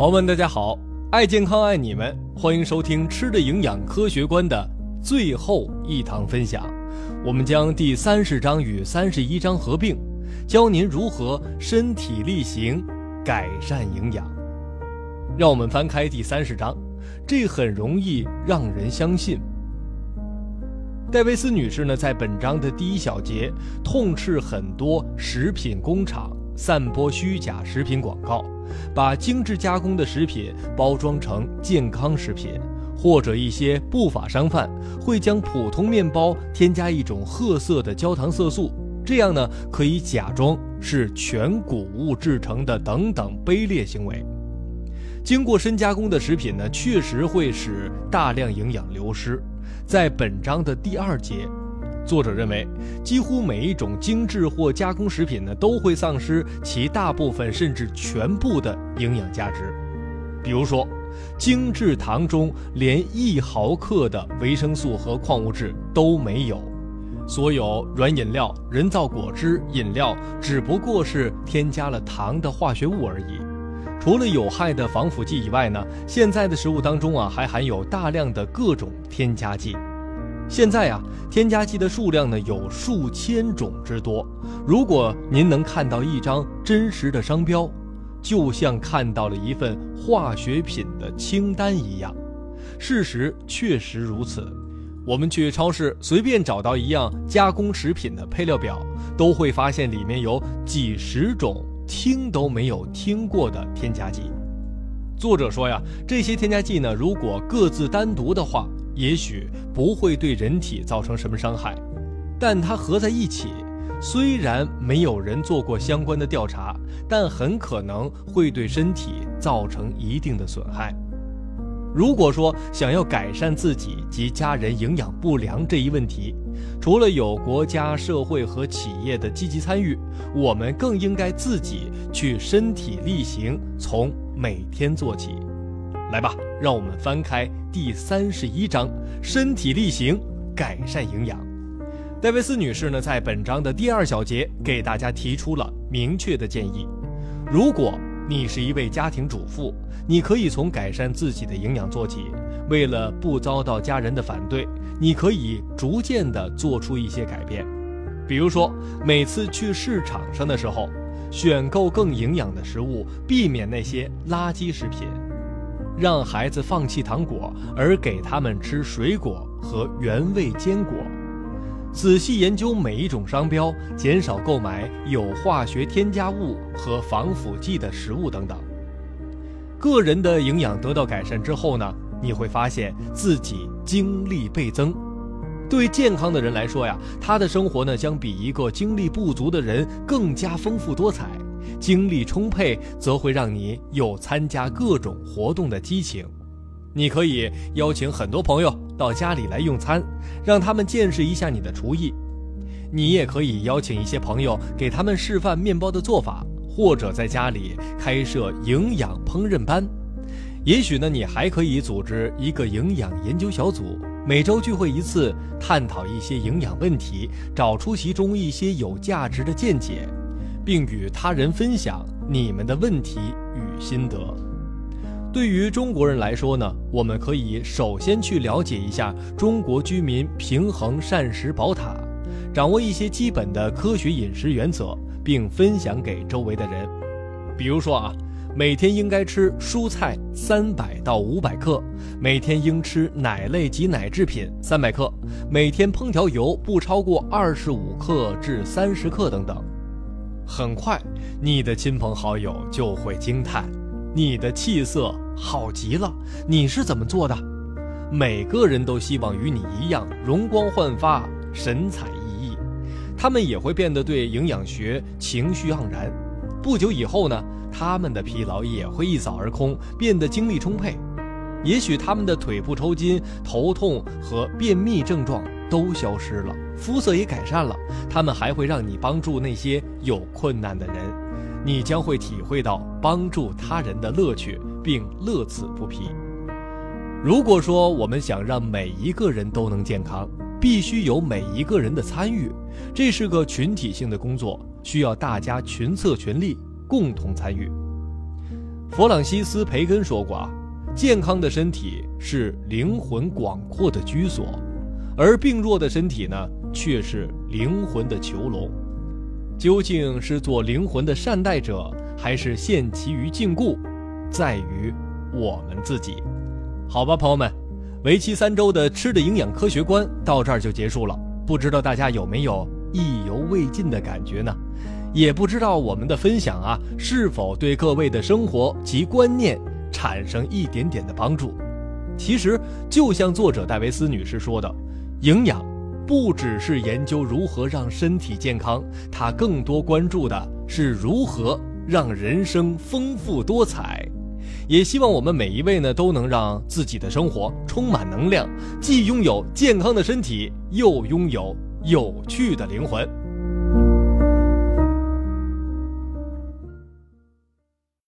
朋友们，大家好，爱健康爱你们，欢迎收听《吃的营养科学观》的最后一堂分享。我们将第三十章与三十一章合并，教您如何身体力行改善营养。让我们翻开第三十章，这很容易让人相信。戴维斯女士呢，在本章的第一小节痛斥很多食品工厂散播虚假食品广告。把精致加工的食品包装成健康食品，或者一些不法商贩会将普通面包添加一种褐色的焦糖色素，这样呢可以假装是全谷物制成的等等卑劣行为。经过深加工的食品呢，确实会使大量营养流失。在本章的第二节。作者认为，几乎每一种精致或加工食品呢，都会丧失其大部分甚至全部的营养价值。比如说，精致糖中连一毫克的维生素和矿物质都没有，所有软饮料、人造果汁饮料只不过是添加了糖的化学物而已。除了有害的防腐剂以外呢，现在的食物当中啊，还含有大量的各种添加剂。现在呀，添加剂的数量呢有数千种之多。如果您能看到一张真实的商标，就像看到了一份化学品的清单一样。事实确实如此。我们去超市随便找到一样加工食品的配料表，都会发现里面有几十种听都没有听过的添加剂。作者说呀，这些添加剂呢，如果各自单独的话，也许不会对人体造成什么伤害，但它合在一起，虽然没有人做过相关的调查，但很可能会对身体造成一定的损害。如果说想要改善自己及家人营养不良这一问题，除了有国家、社会和企业的积极参与，我们更应该自己去身体力行，从每天做起。来吧，让我们翻开第三十一章，身体力行，改善营养。戴维斯女士呢，在本章的第二小节给大家提出了明确的建议：如果你是一位家庭主妇，你可以从改善自己的营养做起。为了不遭到家人的反对，你可以逐渐地做出一些改变。比如说，每次去市场上的时候，选购更营养的食物，避免那些垃圾食品。让孩子放弃糖果，而给他们吃水果和原味坚果。仔细研究每一种商标，减少购买有化学添加物和防腐剂的食物等等。个人的营养得到改善之后呢，你会发现自己精力倍增。对健康的人来说呀，他的生活呢将比一个精力不足的人更加丰富多彩。精力充沛，则会让你有参加各种活动的激情。你可以邀请很多朋友到家里来用餐，让他们见识一下你的厨艺。你也可以邀请一些朋友，给他们示范面包的做法，或者在家里开设营养烹饪班。也许呢，你还可以组织一个营养研究小组，每周聚会一次，探讨一些营养问题，找出其中一些有价值的见解。并与他人分享你们的问题与心得。对于中国人来说呢，我们可以首先去了解一下中国居民平衡膳食宝塔，掌握一些基本的科学饮食原则，并分享给周围的人。比如说啊，每天应该吃蔬菜三百到五百克，每天应吃奶类及奶制品三百克，每天烹调油不超过二十五克至三十克等等。很快，你的亲朋好友就会惊叹：“你的气色好极了，你是怎么做的？”每个人都希望与你一样容光焕发、神采奕奕。他们也会变得对营养学情绪盎然。不久以后呢，他们的疲劳也会一扫而空，变得精力充沛。也许他们的腿部抽筋、头痛和便秘症状。都消失了，肤色也改善了。他们还会让你帮助那些有困难的人，你将会体会到帮助他人的乐趣，并乐此不疲。如果说我们想让每一个人都能健康，必须有每一个人的参与，这是个群体性的工作，需要大家群策群力，共同参与。弗朗西斯·培根说过啊，健康的身体是灵魂广阔的居所，而病弱的身体呢，却是灵魂的囚笼。究竟是做灵魂的善待者，还是陷其于禁锢，在于我们自己。好吧，朋友们，为期三周的吃的营养科学观到这儿就结束了。不知道大家有没有意犹未尽的感觉呢？也不知道我们的分享啊，是否对各位的生活及观念产生一点点的帮助。其实，就像作者戴维斯女士说的，营养不只是研究如何让身体健康，它更多关注的是如何让人生丰富多彩。也希望我们每一位呢，都能让自己的生活充满能量，既拥有健康的身体，又拥有有趣的灵魂。